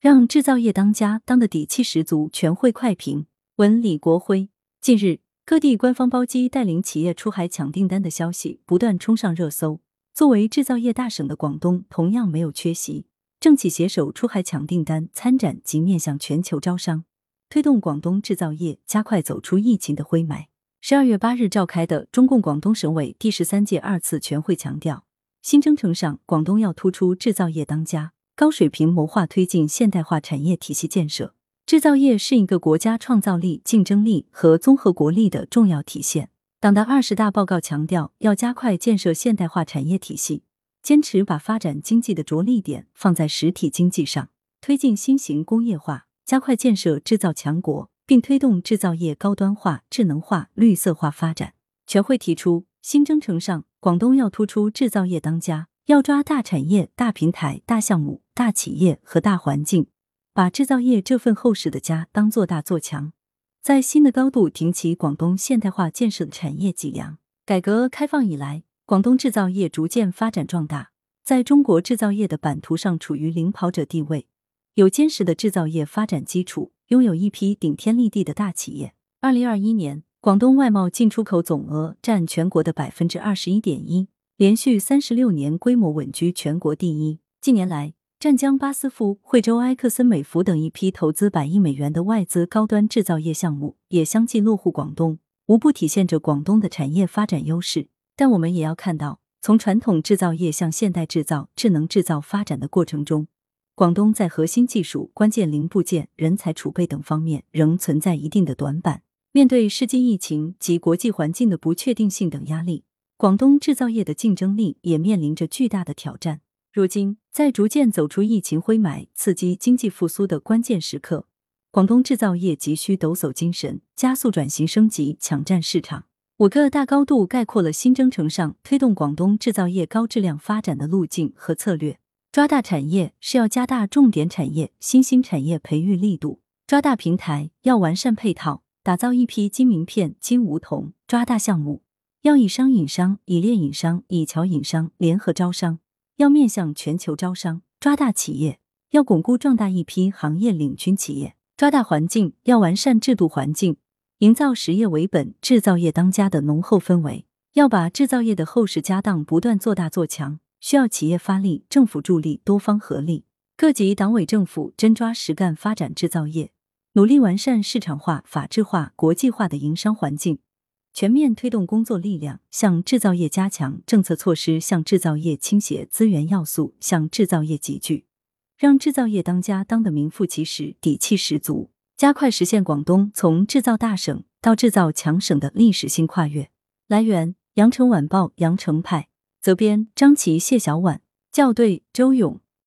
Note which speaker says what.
Speaker 1: 让制造业当家当的底气十足。全会快评文李国辉。近日，各地官方包机带领企业出海抢订单的消息不断冲上热搜。作为制造业大省的广东，同样没有缺席，政企携手出海抢订单、参展及面向全球招商，推动广东制造业加快走出疫情的灰霾。十二月八日召开的中共广东省委第十三届二次全会强调，新征程上，广东要突出制造业当家。高水平谋划推进现代化产业体系建设，制造业是一个国家创造力、竞争力和综合国力的重要体现。党的二十大报告强调，要加快建设现代化产业体系，坚持把发展经济的着力点放在实体经济上，推进新型工业化，加快建设制造强国，并推动制造业高端化、智能化、绿色化发展。全会提出，新征程上，广东要突出制造业当家。要抓大产业、大平台、大项目、大企业和大环境，把制造业这份厚实的家当做大做强，在新的高度挺起广东现代化建设的产业脊梁。改革开放以来，广东制造业逐渐发展壮大，在中国制造业的版图上处于领跑者地位，有坚实的制造业发展基础，拥有一批顶天立地的大企业。二零二一年，广东外贸进出口总额占全国的百分之二十一点一。连续三十六年规模稳居全国第一。近年来，湛江巴斯夫、惠州埃克森美孚等一批投资百亿美元的外资高端制造业项目也相继落户广东，无不体现着广东的产业发展优势。但我们也要看到，从传统制造业向现代制造、智能制造发展的过程中，广东在核心技术、关键零部件、人才储备等方面仍存在一定的短板。面对世纪疫情及国际环境的不确定性等压力。广东制造业的竞争力也面临着巨大的挑战。如今，在逐渐走出疫情灰霾、刺激经济复苏的关键时刻，广东制造业急需抖擞精神，加速转型升级，抢占市场。五个大高度概括了新征程上推动广东制造业高质量发展的路径和策略。抓大产业是要加大重点产业、新兴产业培育力度；抓大平台要完善配套，打造一批金名片、金梧桐；抓大项目。要以商引商，以链引商，以桥引商，联合招商；要面向全球招商，抓大企业；要巩固壮大一批行业领军企业，抓大环境；要完善制度环境，营造实业为本、制造业当家的浓厚氛围；要把制造业的厚实家当不断做大做强，需要企业发力、政府助力、多方合力，各级党委政府真抓实干发展制造业，努力完善市场化、法治化、国际化的营商环境。全面推动工作力量向制造业加强，政策措施向制造业倾斜，资源要素向制造业集聚，让制造业当家当得名副其实，底气十足，加快实现广东从制造大省到制造强省的历史性跨越。来源：羊城晚报羊城派，责编：张琪、谢小婉，校对：周勇。